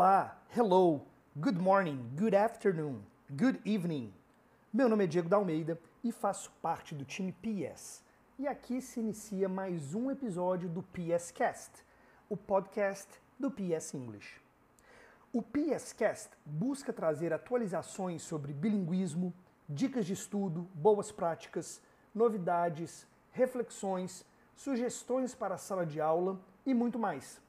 Olá, hello, good morning, good afternoon, good evening. Meu nome é Diego da Almeida e faço parte do time PS. E aqui se inicia mais um episódio do PS Cast, o podcast do PS English. O PS Cast busca trazer atualizações sobre bilinguismo, dicas de estudo, boas práticas, novidades, reflexões, sugestões para a sala de aula e muito mais.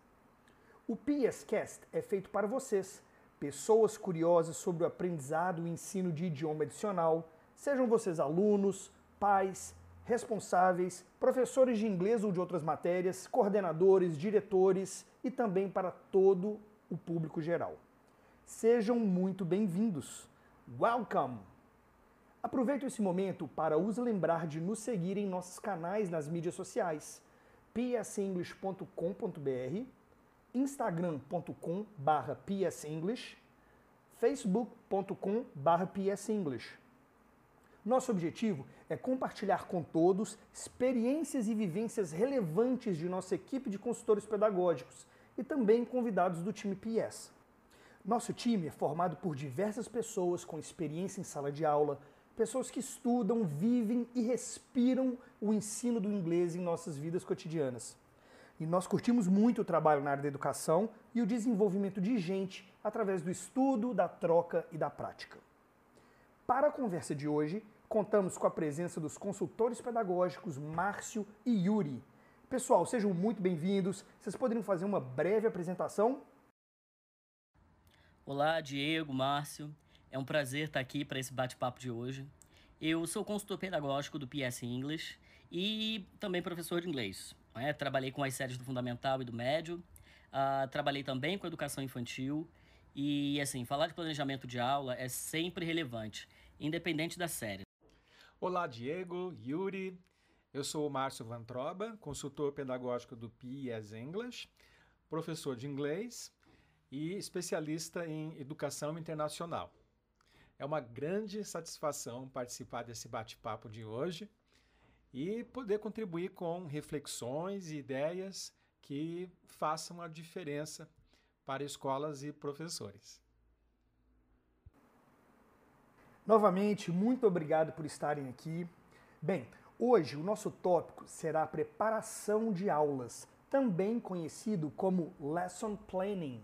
O PSCast é feito para vocês, pessoas curiosas sobre o aprendizado e ensino de idioma adicional, sejam vocês alunos, pais, responsáveis, professores de inglês ou de outras matérias, coordenadores, diretores e também para todo o público geral. Sejam muito bem-vindos. Welcome! Aproveito esse momento para os lembrar de nos seguir em nossos canais nas mídias sociais, psenglish.com.br, instagram.com psenglish, facebook.com psenglish. Nosso objetivo é compartilhar com todos experiências e vivências relevantes de nossa equipe de consultores pedagógicos e também convidados do time PS. Nosso time é formado por diversas pessoas com experiência em sala de aula, pessoas que estudam, vivem e respiram o ensino do inglês em nossas vidas cotidianas. E nós curtimos muito o trabalho na área da educação e o desenvolvimento de gente através do estudo, da troca e da prática. Para a conversa de hoje, contamos com a presença dos consultores pedagógicos Márcio e Yuri. Pessoal, sejam muito bem-vindos. Vocês poderiam fazer uma breve apresentação? Olá, Diego, Márcio. É um prazer estar aqui para esse bate-papo de hoje. Eu sou consultor pedagógico do PS English e também professor de inglês. Né? Trabalhei com as séries do fundamental e do médio, uh, trabalhei também com educação infantil e, assim, falar de planejamento de aula é sempre relevante, independente da série. Olá, Diego, Yuri. Eu sou o Márcio Vantroba, consultor pedagógico do PS English, professor de inglês e especialista em educação internacional. É uma grande satisfação participar desse bate-papo de hoje e poder contribuir com reflexões e ideias que façam a diferença para escolas e professores. Novamente, muito obrigado por estarem aqui. Bem, hoje o nosso tópico será a preparação de aulas, também conhecido como lesson planning.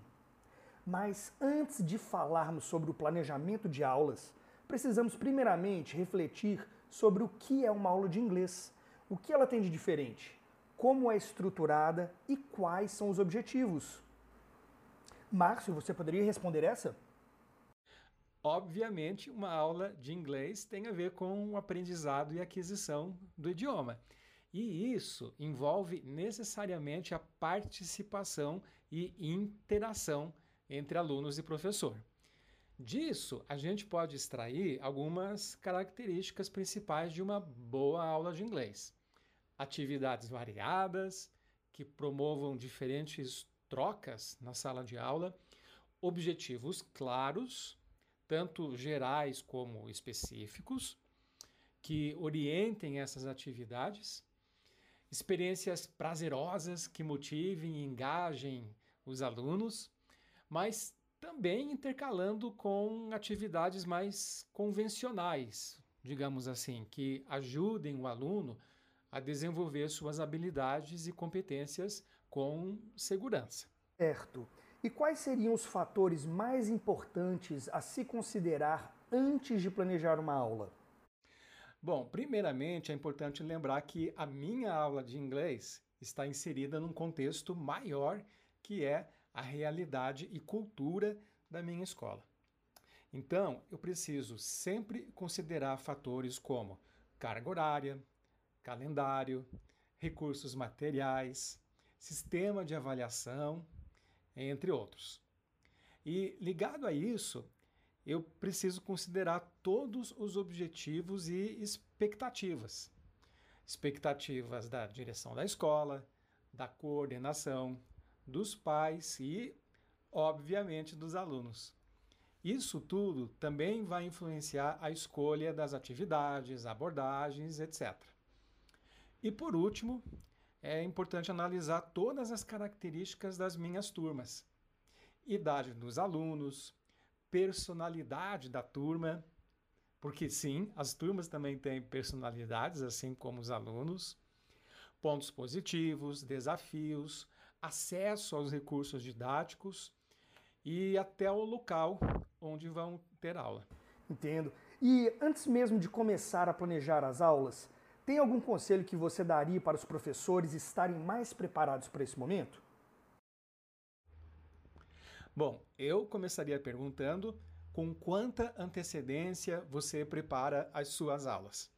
Mas antes de falarmos sobre o planejamento de aulas, precisamos primeiramente refletir sobre o que é uma aula de inglês, o que ela tem de diferente, como é estruturada e quais são os objetivos. Márcio, você poderia responder essa? Obviamente, uma aula de inglês tem a ver com o aprendizado e aquisição do idioma. E isso envolve necessariamente a participação e interação entre alunos e professor. Disso, a gente pode extrair algumas características principais de uma boa aula de inglês. Atividades variadas, que promovam diferentes trocas na sala de aula, objetivos claros, tanto gerais como específicos, que orientem essas atividades, experiências prazerosas que motivem e engajem os alunos mas também intercalando com atividades mais convencionais, digamos assim, que ajudem o aluno a desenvolver suas habilidades e competências com segurança. Certo. E quais seriam os fatores mais importantes a se considerar antes de planejar uma aula? Bom, primeiramente é importante lembrar que a minha aula de inglês está inserida num contexto maior que é a realidade e cultura da minha escola. Então, eu preciso sempre considerar fatores como carga horária, calendário, recursos materiais, sistema de avaliação, entre outros. E ligado a isso, eu preciso considerar todos os objetivos e expectativas. Expectativas da direção da escola, da coordenação, dos pais e, obviamente, dos alunos. Isso tudo também vai influenciar a escolha das atividades, abordagens, etc. E por último, é importante analisar todas as características das minhas turmas. idade dos alunos, personalidade da turma, porque sim, as turmas também têm personalidades, assim como os alunos, pontos positivos, desafios, acesso aos recursos didáticos e até o local onde vão ter aula. Entendo. E antes mesmo de começar a planejar as aulas, tem algum conselho que você daria para os professores estarem mais preparados para esse momento? Bom, eu começaria perguntando com quanta antecedência você prepara as suas aulas.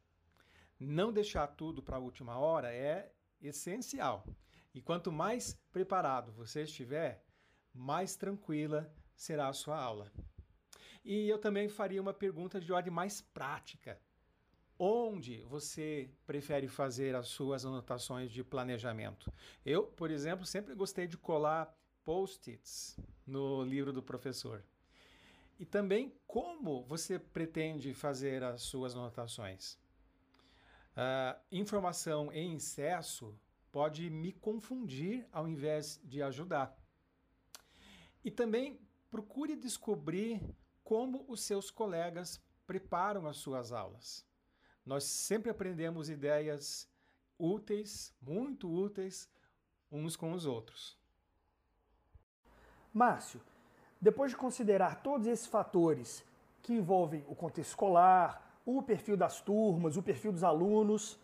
Não deixar tudo para a última hora é essencial. E quanto mais preparado você estiver, mais tranquila será a sua aula. E eu também faria uma pergunta de ordem mais prática. Onde você prefere fazer as suas anotações de planejamento? Eu, por exemplo, sempre gostei de colar post-its no livro do professor. E também como você pretende fazer as suas anotações? Uh, informação em excesso pode me confundir ao invés de ajudar. E também procure descobrir como os seus colegas preparam as suas aulas. Nós sempre aprendemos ideias úteis, muito úteis, uns com os outros. Márcio, depois de considerar todos esses fatores que envolvem o contexto escolar, o perfil das turmas, o perfil dos alunos,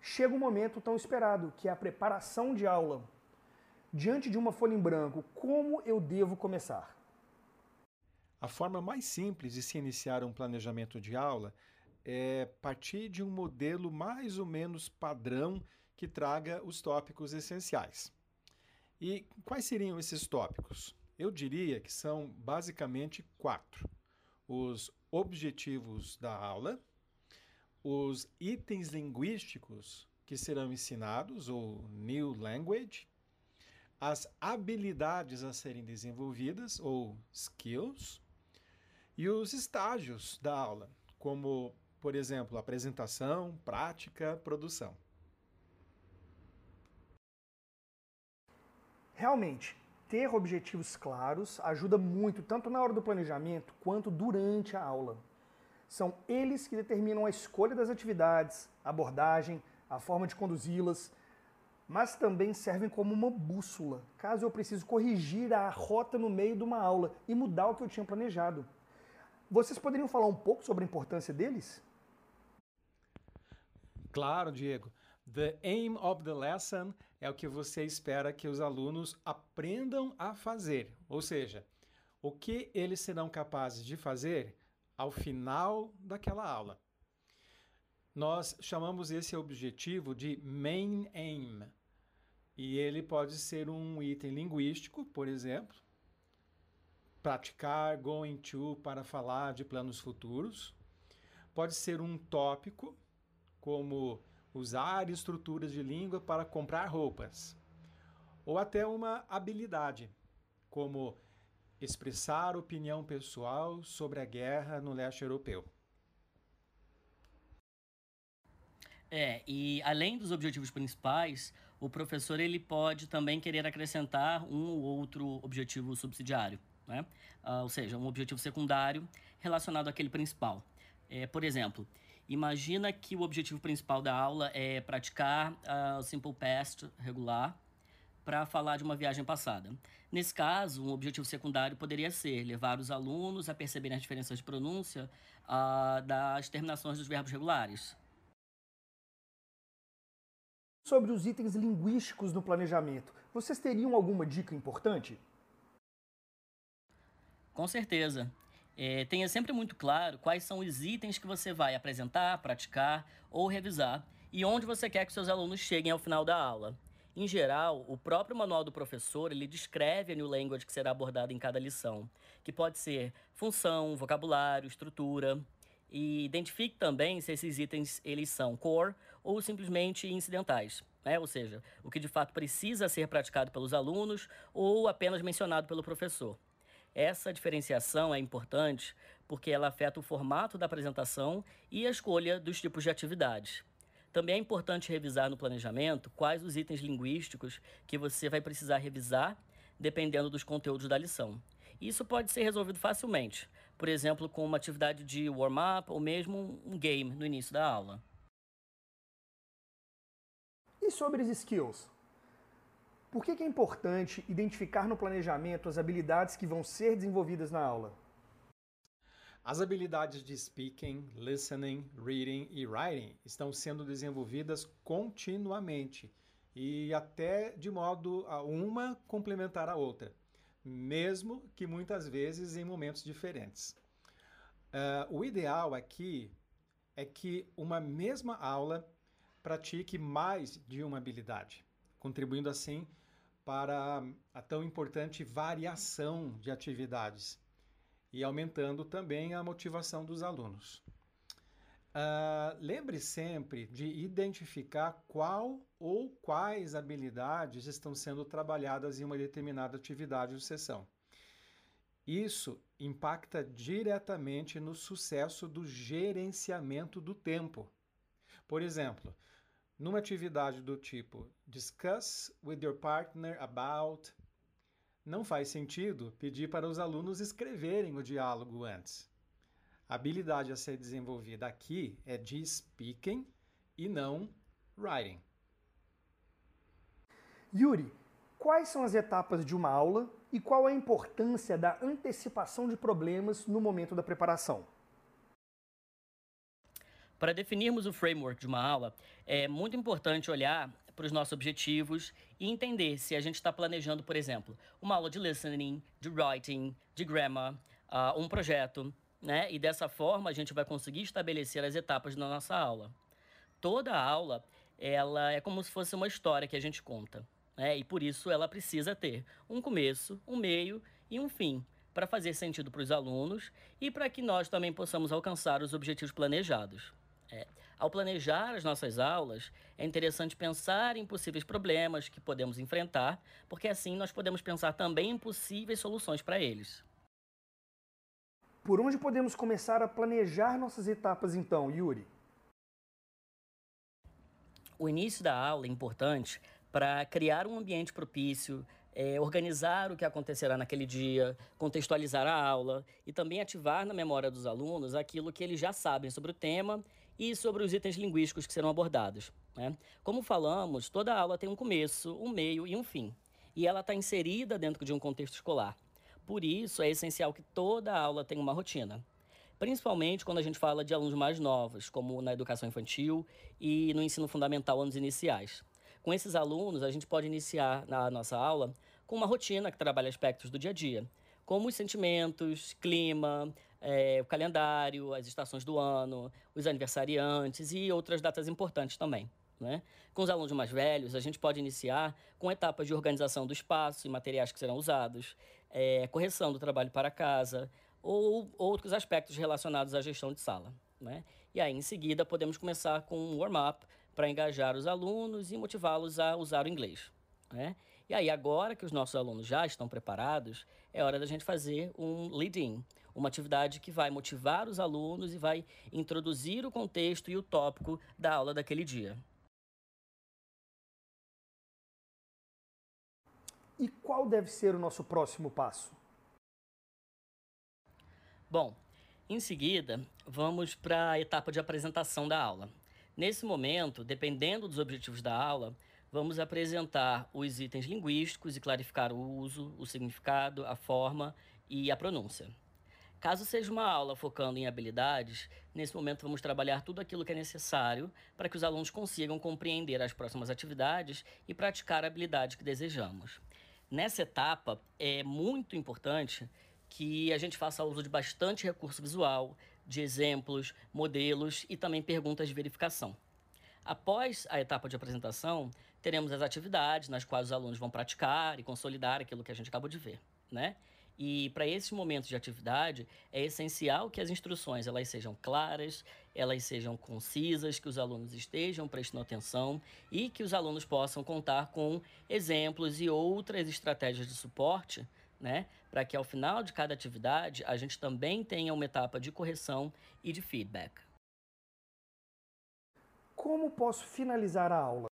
chega um momento tão esperado, que é a preparação de aula. Diante de uma folha em branco, como eu devo começar? A forma mais simples de se iniciar um planejamento de aula é partir de um modelo mais ou menos padrão que traga os tópicos essenciais. E quais seriam esses tópicos? Eu diria que são basicamente quatro: os objetivos da aula, os itens linguísticos que serão ensinados, ou new language, as habilidades a serem desenvolvidas, ou skills, e os estágios da aula, como, por exemplo, apresentação, prática, produção. Realmente, ter objetivos claros ajuda muito, tanto na hora do planejamento quanto durante a aula. São eles que determinam a escolha das atividades, a abordagem, a forma de conduzi-las, mas também servem como uma bússola, caso eu precise corrigir a rota no meio de uma aula e mudar o que eu tinha planejado. Vocês poderiam falar um pouco sobre a importância deles? Claro, Diego. The aim of the lesson é o que você espera que os alunos aprendam a fazer, ou seja, o que eles serão capazes de fazer ao final daquela aula. Nós chamamos esse objetivo de main aim. E ele pode ser um item linguístico, por exemplo, praticar going to para falar de planos futuros. Pode ser um tópico, como usar estruturas de língua para comprar roupas. Ou até uma habilidade, como expressar opinião pessoal sobre a guerra no leste europeu. É, e além dos objetivos principais, o professor ele pode também querer acrescentar um ou outro objetivo subsidiário né? Uh, ou seja, um objetivo secundário relacionado àquele principal. É, por exemplo, imagina que o objetivo principal da aula é praticar uh, o Simple Past regular para falar de uma viagem passada. Nesse caso, um objetivo secundário poderia ser levar os alunos a perceberem as diferenças de pronúncia uh, das terminações dos verbos regulares. Sobre os itens linguísticos no planejamento, vocês teriam alguma dica importante? Com certeza. É, tenha sempre muito claro quais são os itens que você vai apresentar, praticar ou revisar e onde você quer que seus alunos cheguem ao final da aula. Em geral, o próprio manual do professor ele descreve a new language que será abordada em cada lição, que pode ser função, vocabulário, estrutura. E identifique também se esses itens eles são core ou simplesmente incidentais, né? ou seja, o que de fato precisa ser praticado pelos alunos ou apenas mencionado pelo professor. Essa diferenciação é importante porque ela afeta o formato da apresentação e a escolha dos tipos de atividades. Também é importante revisar no planejamento quais os itens linguísticos que você vai precisar revisar dependendo dos conteúdos da lição. Isso pode ser resolvido facilmente, por exemplo, com uma atividade de warm-up ou mesmo um game no início da aula. E sobre as skills? Por que é importante identificar no planejamento as habilidades que vão ser desenvolvidas na aula? As habilidades de speaking, listening, reading e writing estão sendo desenvolvidas continuamente e até de modo a uma complementar a outra, mesmo que muitas vezes em momentos diferentes. Uh, o ideal aqui é que uma mesma aula pratique mais de uma habilidade, contribuindo assim para a tão importante variação de atividades e aumentando também a motivação dos alunos. Uh, lembre sempre de identificar qual ou quais habilidades estão sendo trabalhadas em uma determinada atividade ou sessão. Isso impacta diretamente no sucesso do gerenciamento do tempo. Por exemplo, numa atividade do tipo Discuss with your partner about não faz sentido pedir para os alunos escreverem o diálogo antes. A habilidade a ser desenvolvida aqui é de speaking e não writing. Yuri, quais são as etapas de uma aula e qual a importância da antecipação de problemas no momento da preparação? Para definirmos o framework de uma aula, é muito importante olhar para os nossos objetivos e entender se a gente está planejando, por exemplo, uma aula de listening, de writing, de grammar, uh, um projeto, né? E dessa forma a gente vai conseguir estabelecer as etapas da nossa aula. Toda aula, ela é como se fosse uma história que a gente conta, né? E por isso ela precisa ter um começo, um meio e um fim para fazer sentido para os alunos e para que nós também possamos alcançar os objetivos planejados. É. Ao planejar as nossas aulas, é interessante pensar em possíveis problemas que podemos enfrentar, porque assim nós podemos pensar também em possíveis soluções para eles. Por onde podemos começar a planejar nossas etapas então, Yuri? O início da aula é importante para criar um ambiente propício, é, organizar o que acontecerá naquele dia, contextualizar a aula e também ativar na memória dos alunos aquilo que eles já sabem sobre o tema e sobre os itens linguísticos que serão abordados. Né? Como falamos, toda aula tem um começo, um meio e um fim, e ela está inserida dentro de um contexto escolar. Por isso, é essencial que toda aula tenha uma rotina, principalmente quando a gente fala de alunos mais novos, como na educação infantil e no ensino fundamental, anos iniciais. Com esses alunos, a gente pode iniciar na nossa aula com uma rotina que trabalha aspectos do dia a dia, como os sentimentos, clima, é, o calendário, as estações do ano, os aniversariantes e outras datas importantes também. Né? Com os alunos mais velhos, a gente pode iniciar com etapas de organização do espaço e materiais que serão usados, é, correção do trabalho para casa ou outros aspectos relacionados à gestão de sala. Né? E aí, em seguida, podemos começar com um warm-up para engajar os alunos e motivá-los a usar o inglês. Né? E aí, agora que os nossos alunos já estão preparados, é hora da gente fazer um lead-in, uma atividade que vai motivar os alunos e vai introduzir o contexto e o tópico da aula daquele dia. E qual deve ser o nosso próximo passo? Bom, em seguida, vamos para a etapa de apresentação da aula. Nesse momento, dependendo dos objetivos da aula, vamos apresentar os itens linguísticos e clarificar o uso, o significado, a forma e a pronúncia. Caso seja uma aula focando em habilidades, nesse momento vamos trabalhar tudo aquilo que é necessário para que os alunos consigam compreender as próximas atividades e praticar a habilidade que desejamos. Nessa etapa, é muito importante que a gente faça uso de bastante recurso visual, de exemplos, modelos e também perguntas de verificação. Após a etapa de apresentação, teremos as atividades nas quais os alunos vão praticar e consolidar aquilo que a gente acabou de ver, né? E para esses momentos de atividade, é essencial que as instruções elas sejam claras, elas sejam concisas, que os alunos estejam prestando atenção e que os alunos possam contar com exemplos e outras estratégias de suporte, né? Para que ao final de cada atividade a gente também tenha uma etapa de correção e de feedback. Como posso finalizar a aula?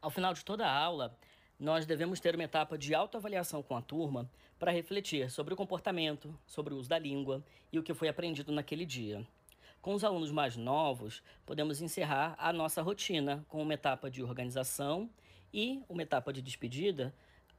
Ao final de toda a aula, nós devemos ter uma etapa de autoavaliação com a turma para refletir sobre o comportamento, sobre o uso da língua e o que foi aprendido naquele dia. Com os alunos mais novos, podemos encerrar a nossa rotina com uma etapa de organização e uma etapa de despedida,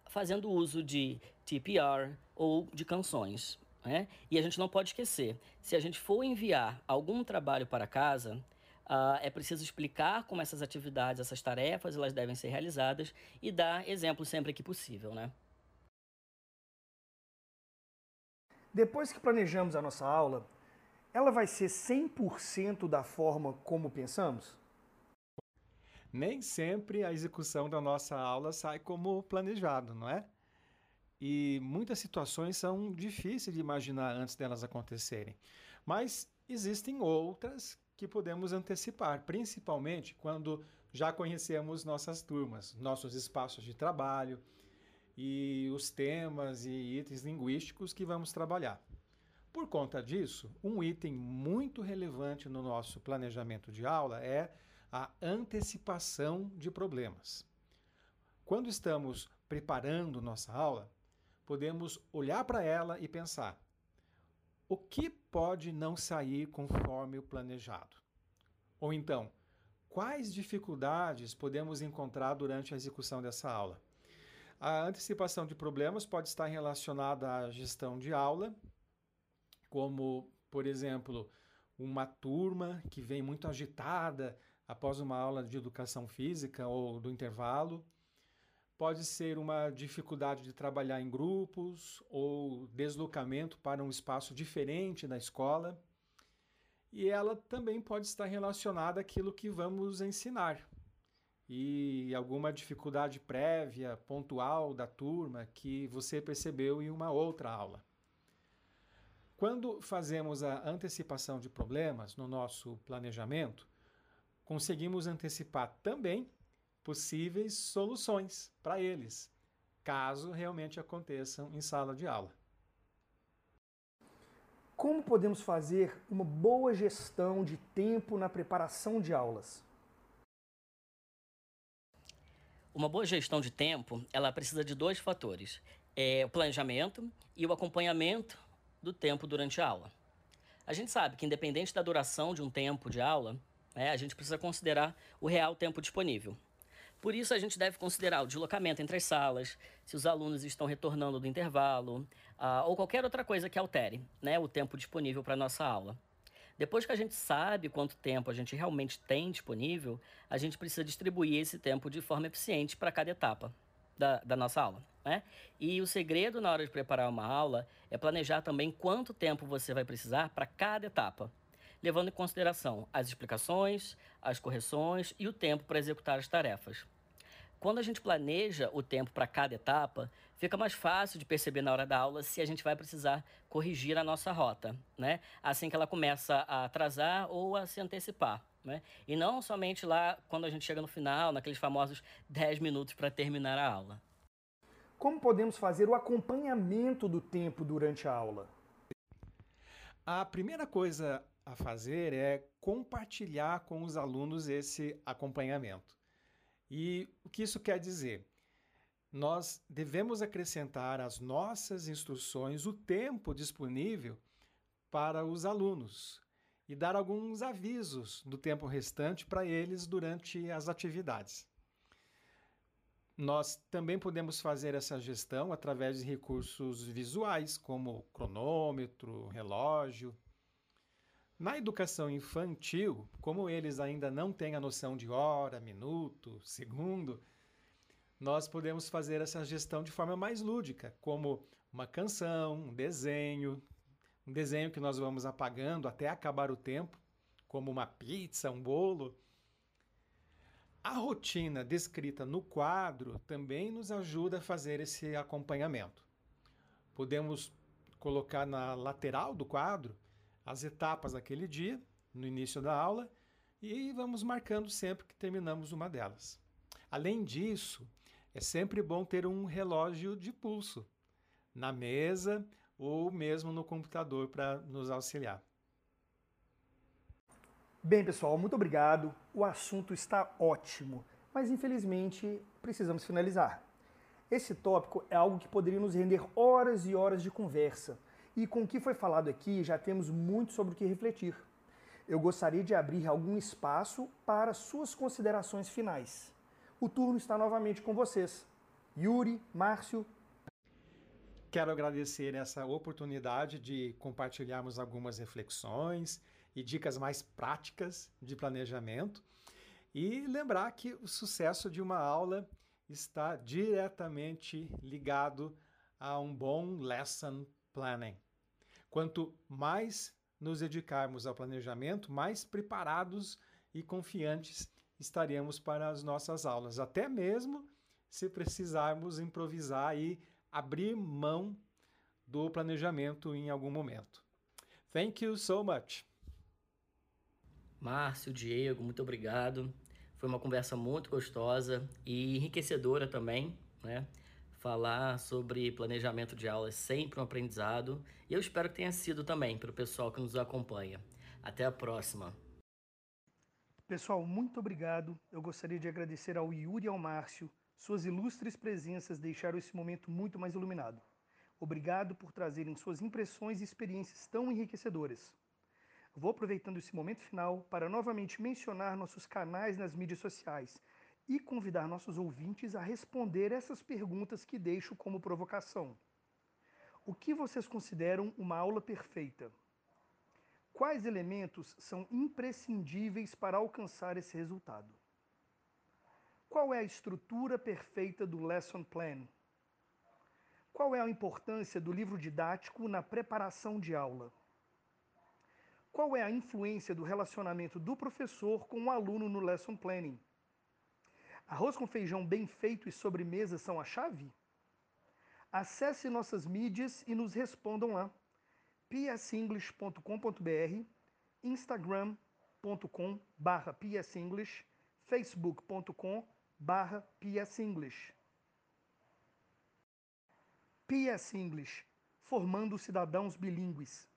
fazendo uso de TPR ou de canções. Né? E a gente não pode esquecer: se a gente for enviar algum trabalho para casa, Uh, é preciso explicar como essas atividades, essas tarefas, elas devem ser realizadas e dar exemplo sempre que possível, né? Depois que planejamos a nossa aula, ela vai ser 100% da forma como pensamos? Nem sempre a execução da nossa aula sai como planejado, não é? E muitas situações são difíceis de imaginar antes delas acontecerem. Mas existem outras que podemos antecipar, principalmente quando já conhecemos nossas turmas, nossos espaços de trabalho e os temas e itens linguísticos que vamos trabalhar. Por conta disso, um item muito relevante no nosso planejamento de aula é a antecipação de problemas. Quando estamos preparando nossa aula, podemos olhar para ela e pensar: o que pode não sair conforme o planejado? Ou então, quais dificuldades podemos encontrar durante a execução dessa aula? A antecipação de problemas pode estar relacionada à gestão de aula, como, por exemplo, uma turma que vem muito agitada após uma aula de educação física ou do intervalo, Pode ser uma dificuldade de trabalhar em grupos ou deslocamento para um espaço diferente da escola. E ela também pode estar relacionada àquilo que vamos ensinar. E alguma dificuldade prévia, pontual da turma que você percebeu em uma outra aula. Quando fazemos a antecipação de problemas no nosso planejamento, conseguimos antecipar também possíveis soluções para eles, caso realmente aconteçam em sala de aula. Como podemos fazer uma boa gestão de tempo na preparação de aulas? Uma boa gestão de tempo, ela precisa de dois fatores: é o planejamento e o acompanhamento do tempo durante a aula. A gente sabe que independente da duração de um tempo de aula, né, a gente precisa considerar o real tempo disponível. Por isso, a gente deve considerar o deslocamento entre as salas, se os alunos estão retornando do intervalo, uh, ou qualquer outra coisa que altere né, o tempo disponível para a nossa aula. Depois que a gente sabe quanto tempo a gente realmente tem disponível, a gente precisa distribuir esse tempo de forma eficiente para cada etapa da, da nossa aula. Né? E o segredo na hora de preparar uma aula é planejar também quanto tempo você vai precisar para cada etapa, levando em consideração as explicações, as correções e o tempo para executar as tarefas. Quando a gente planeja o tempo para cada etapa, fica mais fácil de perceber na hora da aula se a gente vai precisar corrigir a nossa rota, né? Assim que ela começa a atrasar ou a se antecipar. Né? E não somente lá quando a gente chega no final, naqueles famosos 10 minutos para terminar a aula. Como podemos fazer o acompanhamento do tempo durante a aula? A primeira coisa a fazer é compartilhar com os alunos esse acompanhamento. E o que isso quer dizer? Nós devemos acrescentar às nossas instruções o tempo disponível para os alunos e dar alguns avisos do tempo restante para eles durante as atividades. Nós também podemos fazer essa gestão através de recursos visuais, como cronômetro, relógio, na educação infantil, como eles ainda não têm a noção de hora, minuto, segundo, nós podemos fazer essa gestão de forma mais lúdica, como uma canção, um desenho, um desenho que nós vamos apagando até acabar o tempo, como uma pizza, um bolo. A rotina descrita no quadro também nos ajuda a fazer esse acompanhamento. Podemos colocar na lateral do quadro as etapas daquele dia, no início da aula, e vamos marcando sempre que terminamos uma delas. Além disso, é sempre bom ter um relógio de pulso na mesa ou mesmo no computador para nos auxiliar. Bem, pessoal, muito obrigado. O assunto está ótimo, mas infelizmente precisamos finalizar. Esse tópico é algo que poderia nos render horas e horas de conversa, e com o que foi falado aqui já temos muito sobre o que refletir. Eu gostaria de abrir algum espaço para suas considerações finais. O turno está novamente com vocês. Yuri, Márcio. Quero agradecer essa oportunidade de compartilharmos algumas reflexões e dicas mais práticas de planejamento e lembrar que o sucesso de uma aula está diretamente ligado a um bom lesson planning. Quanto mais nos dedicarmos ao planejamento, mais preparados e confiantes estaremos para as nossas aulas, até mesmo se precisarmos improvisar e abrir mão do planejamento em algum momento. Thank you so much. Márcio, Diego, muito obrigado. Foi uma conversa muito gostosa e enriquecedora também, né? Falar sobre planejamento de aula é sempre um aprendizado e eu espero que tenha sido também para o pessoal que nos acompanha. Até a próxima. Pessoal, muito obrigado. Eu gostaria de agradecer ao Yuri e ao Márcio. Suas ilustres presenças deixaram esse momento muito mais iluminado. Obrigado por trazerem suas impressões e experiências tão enriquecedoras. Vou aproveitando esse momento final para novamente mencionar nossos canais nas mídias sociais e convidar nossos ouvintes a responder essas perguntas que deixo como provocação. O que vocês consideram uma aula perfeita? Quais elementos são imprescindíveis para alcançar esse resultado? Qual é a estrutura perfeita do lesson plan? Qual é a importância do livro didático na preparação de aula? Qual é a influência do relacionamento do professor com o aluno no lesson planning? Arroz com feijão bem feito e sobremesa são a chave? Acesse nossas mídias e nos respondam lá psenglish.com.br, instagram.com barra psenglish, facebook.com barra psenglish. PS English, formando cidadãos bilíngues.